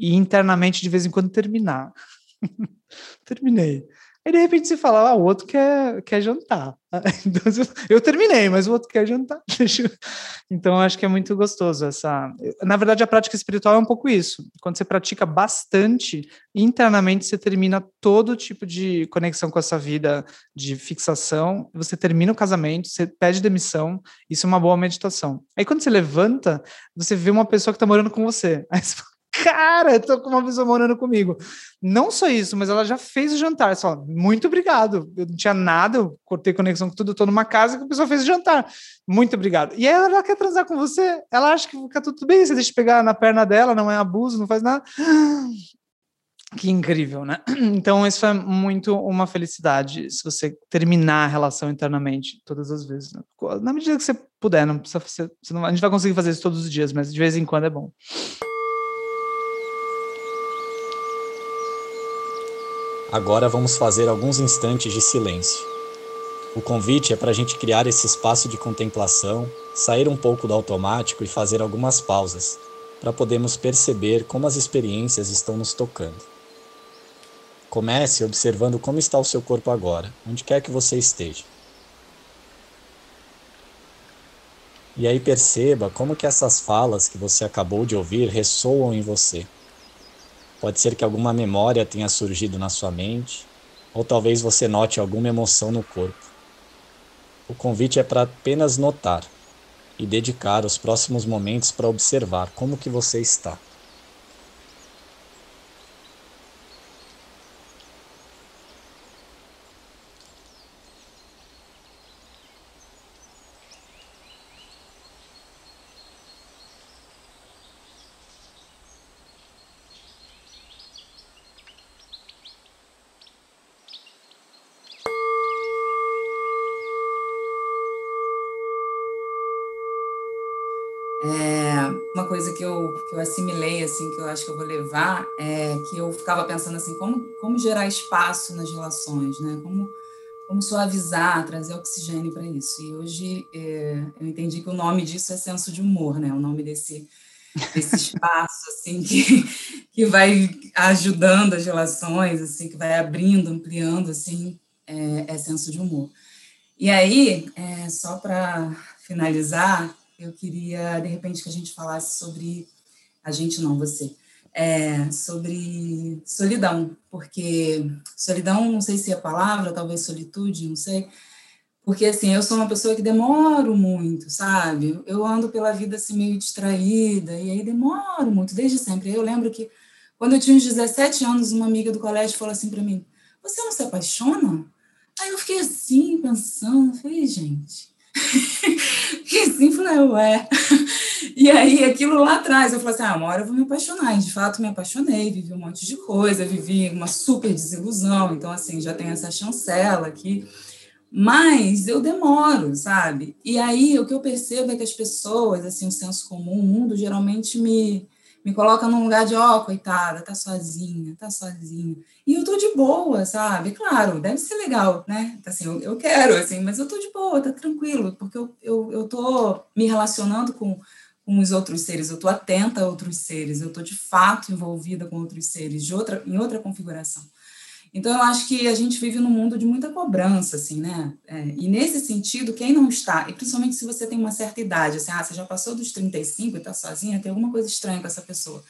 e internamente de vez em quando terminar. *laughs* Terminei. Aí de repente você fala, ah, o outro quer, quer jantar. *laughs* Então, eu terminei, mas o outro quer jantar. *laughs* Então acho que é muito gostoso essa. Na verdade, a prática espiritual é um pouco isso. Quando você pratica bastante, internamente você termina todo tipo de conexão com essa vida de fixação. Você termina o casamento, você pede demissão. Isso é uma boa meditação. Aí quando você levanta, você vê uma pessoa que está morando com você. Aí você fala, cara, tô com uma pessoa morando comigo. Não só isso, mas ela já fez o jantar. Só, muito obrigado. Eu não tinha nada, eu cortei conexão com tudo, tô numa casa que a pessoa fez o jantar. Muito obrigado. E aí ela quer transar com você, ela acha que fica tudo bem, você deixa pegar na perna dela, não é abuso, não faz nada. *gasps* Que incrível, né? *clears throat* Então, isso é muito uma felicidade se você terminar a relação internamente todas as vezes. Né? Na medida que você puder, não precisa ser, não, a gente vai conseguir fazer isso todos os dias, mas de vez em quando é bom. Agora vamos fazer alguns instantes de silêncio. O convite é para a gente criar esse espaço de contemplação, sair um pouco do automático e fazer algumas pausas, para podermos perceber como as experiências estão nos tocando. Comece observando como está o seu corpo agora, onde quer que você esteja. E aí perceba como que essas falas que você acabou de ouvir ressoam em você. Pode ser que alguma memória tenha surgido na sua mente, ou talvez você note alguma emoção no corpo. O convite é para apenas notar e dedicar os próximos momentos para observar como que você está. Eu vou levar, é que eu ficava pensando assim, como, como gerar espaço nas relações, né? Como, como suavizar, trazer oxigênio para isso. E hoje é, eu entendi que o nome disso é senso de humor, né? O nome desse, desse *laughs* espaço, assim, que, que vai ajudando as relações, assim, que vai abrindo, ampliando, assim, é, é senso de humor. E aí, é, só para finalizar, eu queria, de repente, que a gente falasse sobre. A gente não, você. É, sobre solidão, porque solidão, não sei se é a palavra, talvez solitude, não sei. Porque, assim, eu sou uma pessoa que demoro muito, sabe? Eu ando pela vida assim meio distraída, e aí demoro muito, desde sempre. Eu lembro que, quando eu tinha uns 17 anos, uma amiga do colégio falou assim para mim: Você não se apaixona? Aí eu fiquei assim, pensando, falei, gente, *laughs* e assim, falei, ué. E aí, aquilo lá atrás, eu falei assim, ah, uma hora eu vou me apaixonar. E, de fato, me apaixonei, vivi um monte de coisa, vivi uma super desilusão. Então, assim, já tem essa chancela aqui. Mas eu demoro, sabe? E aí, o que eu percebo é que as pessoas, assim, o senso comum, o mundo, geralmente me me coloca num lugar de, ó, oh, coitada, tá sozinha, tá sozinha. E eu tô de boa, sabe? Claro, deve ser legal, né? Assim, eu, eu quero, assim, mas eu tô de boa, tá tranquilo, porque eu, eu, eu tô me relacionando com, com os outros seres, eu tô atenta a outros seres, eu tô de fato envolvida com outros seres, de outra, em outra configuração. Então, eu acho que a gente vive num mundo de muita cobrança, assim, né? É, e nesse sentido, quem não está, e principalmente se você tem uma certa idade, assim, ah, você já passou dos 35 e está sozinha, tem alguma coisa estranha com essa pessoa.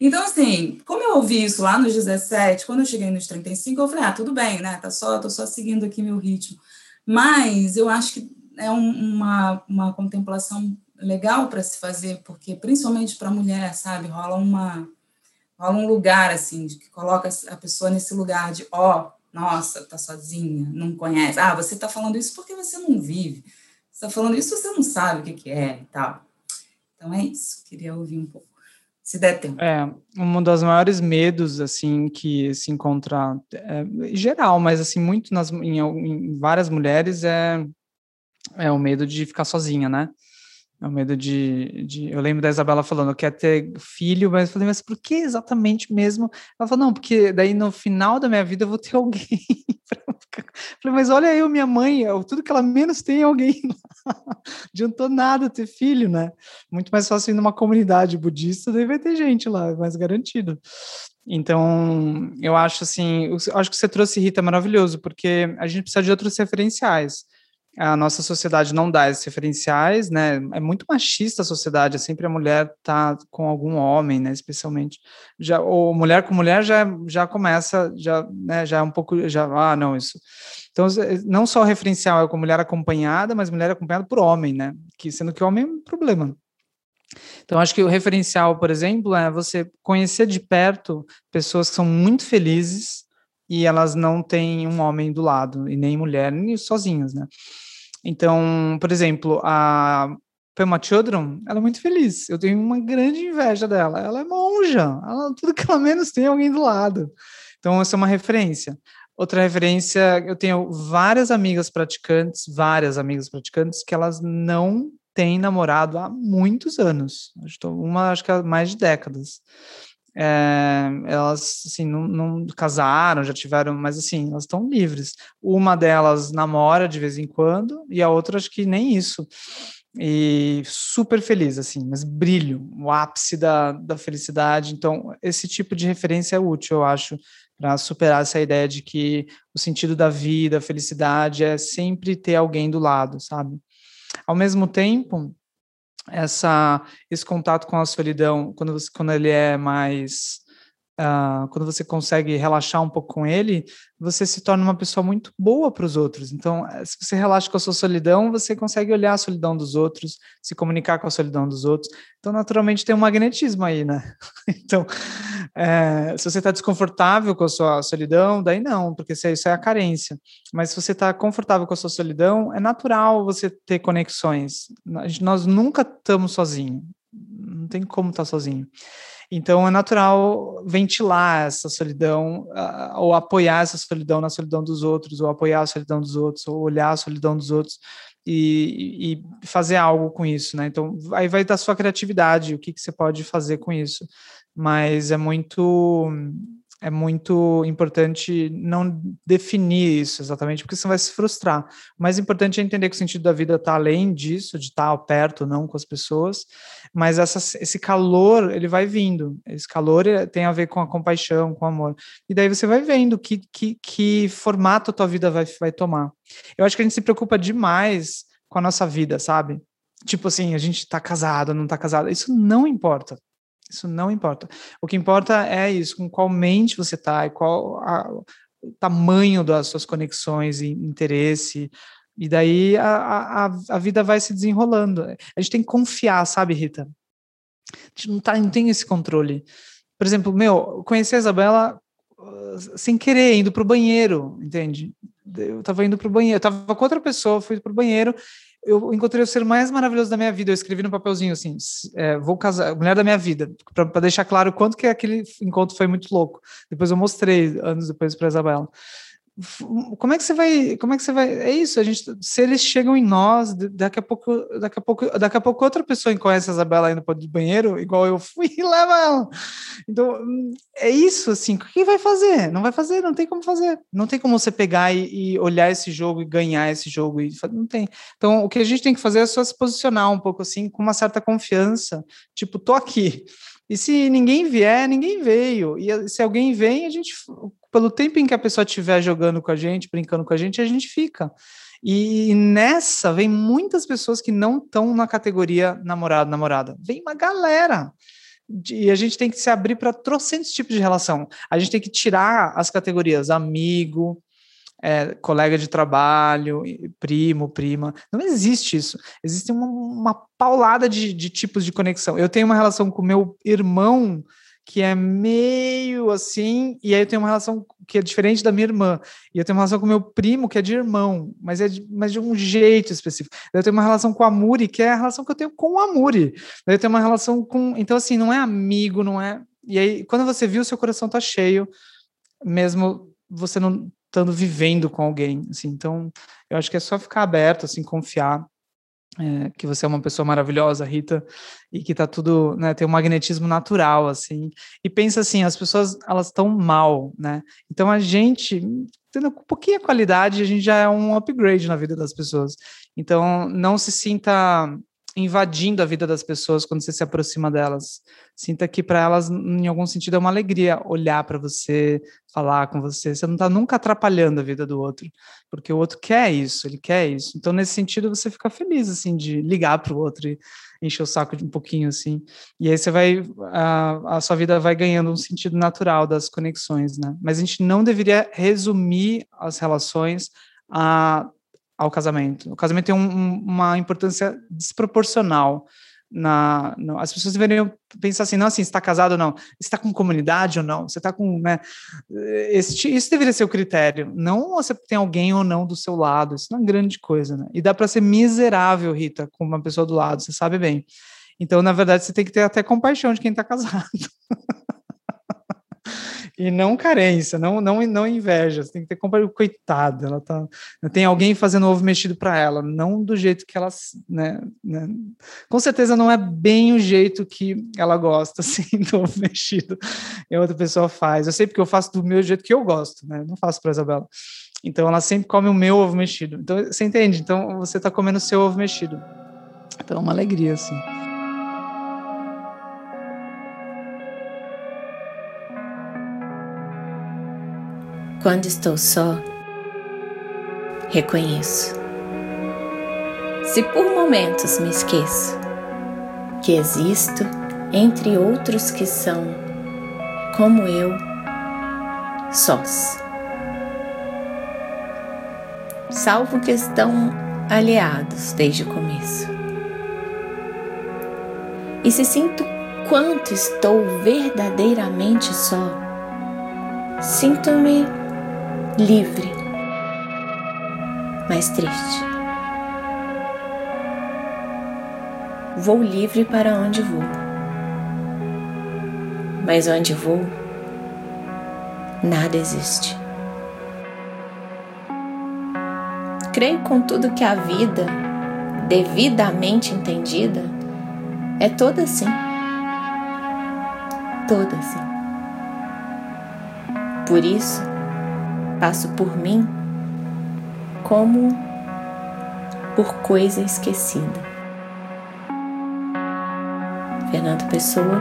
Então, assim, como eu ouvi isso lá nos 17, quando eu cheguei nos 35, eu falei, ah, tudo bem, né? Tá só, tô só seguindo aqui meu ritmo. Mas eu acho que é um, uma, uma contemplação legal para se fazer, porque principalmente para mulher, sabe, rola uma rola um lugar assim, que coloca a pessoa nesse lugar de, ó, oh, nossa, tá sozinha, não conhece. Ah, você tá falando isso porque você não vive. Você tá falando isso você não sabe o que, que é e tal. Então é isso, queria ouvir um pouco. Se der tempo. É, um dos maiores medos, assim, que se encontra, é, geral, mas, assim, muito nas, em, em várias mulheres é, é o medo de ficar sozinha, né? É o medo de, de, Eu lembro da Isabela falando, quer ter filho, mas eu falei, mas por que exatamente mesmo? Ela falou, não, porque daí no final da minha vida eu vou ter *laughs* alguém. falei, mas olha eu, minha mãe, tudo que ela menos tem é alguém. *laughs* Adiantou nada ter filho, né? Muito mais fácil ir numa comunidade budista, daí vai ter gente lá, é mais garantido. Então, eu acho assim, eu acho que você trouxe Rita maravilhoso, porque a gente precisa de outros referenciais a nossa sociedade não dá esses referenciais, né? É muito machista a sociedade, é sempre a mulher tá com algum homem, né? Especialmente já ou mulher com mulher já já começa já, né? Já é um pouco já ah não isso. Então não só o referencial é com mulher acompanhada, mas mulher acompanhada por homem, né? Que sendo que o homem é um problema. Então, acho que o referencial, por exemplo, é você conhecer de perto pessoas que são muito felizes e elas não têm um homem do lado, e nem mulher, nem sozinhas, né? Então, por exemplo, a, Pema Chodron, ela é muito feliz. Eu tenho uma grande inveja dela. Ela é monja. Ela, tudo que ela menos tem é alguém do lado. Então, essa é uma referência. Outra referência, eu tenho várias amigas praticantes, várias amigas praticantes, que elas não têm namorado há muitos anos. Uma, acho que há mais de décadas. É, elas, assim, não, não, casaram, já tiveram, mas assim, elas estão livres. Uma delas namora de vez em quando, e a outra acho que nem isso e super feliz, assim, mas brilho, o ápice da, da felicidade. Então, esse tipo de referência é útil, eu acho, para superar essa ideia de que o sentido da vida, a felicidade é sempre ter alguém do lado, sabe? Ao mesmo tempo, essa, esse contato com a solidão, quando, você, quando ele é mais Uh, quando você consegue relaxar um pouco com ele, você se torna uma pessoa muito boa para os outros. Então, eh, se você relaxa com a sua solidão, você consegue olhar a solidão dos outros, se comunicar com a solidão dos outros. Então, naturalmente, tem um magnetismo aí, né? *laughs* Então, é, se você está desconfortável com a sua solidão, daí não, porque isso é a carência. Mas se você está confortável com a sua solidão, é natural você ter conexões. Nós nunca estamos sozinhos. Tem como estar tá sozinho. Então é natural ventilar essa solidão, uh, ou apoiar essa solidão na solidão dos outros, ou apoiar a solidão dos outros, ou olhar a solidão dos outros e, e fazer algo com isso, né? Então aí vai da sua criatividade, o que, que você pode fazer com isso. Mas é muito é muito importante não definir isso exatamente, porque você vai se frustrar. O mais importante é entender que o sentido da vida está além disso, de estar perto, não com as pessoas, mas essa, esse calor, ele vai vindo. Esse calor eh, tem a ver com a compaixão, com o amor. E daí você vai vendo que, que, que formato a tua vida vai, vai tomar. Eu acho que a gente se preocupa demais com a nossa vida, sabe? Tipo assim, a gente tá casado, não tá casado. Isso não importa. Isso não importa. O que importa é isso, com qual mente você está qual a, o tamanho das suas conexões e interesse. E daí a, a, a vida vai se desenrolando. A gente tem que confiar, sabe, Rita? A gente não, tá, não tem esse controle. Por exemplo, meu, conheci a Isabela uh, sem querer, indo para o banheiro, entende? Eu estava indo para o banheiro, eu estava com outra pessoa, fui para o banheiro eu encontrei o ser mais maravilhoso da minha vida. Eu escrevi no papelzinho assim: é, vou casar, mulher da minha vida, para deixar claro quanto que aquele encontro foi muito louco. Depois eu mostrei anos depois para Isabela como é que você vai como é que você vai é isso a gente se eles chegam em nós daqui a pouco daqui a pouco daqui a pouco outra pessoa conhece a Isabela indo para o banheiro igual eu fui *laughs* leva ela. Então é isso assim o que vai fazer? Não vai fazer não tem como fazer. Não tem como você pegar e, e olhar esse jogo e ganhar esse jogo e não tem. Então o que a gente tem que fazer é só se posicionar um pouco assim com uma certa confiança tipo tô aqui e se ninguém vier, ninguém veio. E se alguém vem, a gente pelo tempo em que a pessoa estiver jogando com a gente, brincando com a gente, a gente fica. E nessa vem muitas pessoas que não estão na categoria namorado, namorada. Vem uma galera. E a gente tem que se abrir para trocentos tipos de relação. A gente tem que tirar as categorias amigo, é, colega de trabalho, primo, prima. Não existe isso. Existe uma, uma paulada de, de tipos de conexão. Eu tenho uma relação com meu irmão que é meio assim, e aí eu tenho uma relação que é diferente da minha irmã, e eu tenho uma relação com meu primo que é de irmão, mas é de, mas de um jeito específico. Eu tenho uma relação com a Muri, que é a relação que eu tenho com a Muri. Eu tenho uma relação com, então assim, não é amigo, não é. E aí quando você viu, seu coração tá cheio, mesmo você não estando vivendo com alguém, assim. Então, eu acho que é só ficar aberto, assim, confiar é, que você é uma pessoa maravilhosa, Rita, e que tá tudo, né, tem um magnetismo natural, assim, e pensa assim, as pessoas, elas estão mal, né, então a gente, tendo um pouquinho qualidade, a gente já é um upgrade na vida das pessoas, então não se sinta invadindo a vida das pessoas quando você se aproxima delas. Sinta que para elas, em algum sentido, é uma alegria olhar para você, falar com você. Você não está nunca atrapalhando a vida do outro, porque o outro quer isso, ele quer isso. Então, nesse sentido, você fica feliz assim de ligar para o outro e encher o saco de um pouquinho assim. E aí você vai, a, a sua vida vai ganhando um sentido natural das conexões, né? Mas a gente não deveria resumir as relações a ao casamento. O casamento tem um, uma importância desproporcional na, no, as pessoas deveriam pensar assim, não assim, está casado ou não, está com comunidade ou não, você está com, né, esse, isso deveria ser o critério, não você tem alguém ou não do seu lado, isso não é grande coisa, né, e dá para ser miserável, Rita, com uma pessoa do lado, você sabe bem, então, na verdade, você tem que ter até compaixão de quem está casado. *laughs* e não carência, não não não inveja. Você tem que ter compaixão. Coitada, ela tá. Tem alguém fazendo ovo mexido para ela, não do jeito que ela, né, né, Com certeza não é bem o jeito que ela gosta, *laughs* assim, do ovo mexido. E outra pessoa faz. Eu sei porque eu faço do meu jeito que eu gosto, né? Não faço para Isabela. Então ela sempre come o meu ovo mexido. Então você entende? Então você está comendo o seu ovo mexido. Então é uma alegria, assim. Quando estou só, reconheço. Se por momentos me esqueço que existo entre outros que são, como eu, sós. Salvo que estão aliados desde o começo. E se sinto quanto estou verdadeiramente só, sinto-me livre, mas triste. Vou livre para onde vou, mas onde vou, nada existe. Creio, contudo, que a vida, devidamente entendida, é toda assim. Toda assim. Por isso, passo por mim como por coisa esquecida. Fernando Pessoa,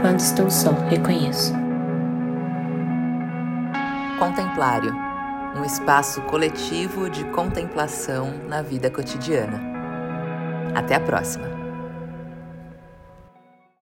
quando estou só, reconheço. Contemplário um espaço coletivo de contemplação na vida cotidiana. Até a próxima!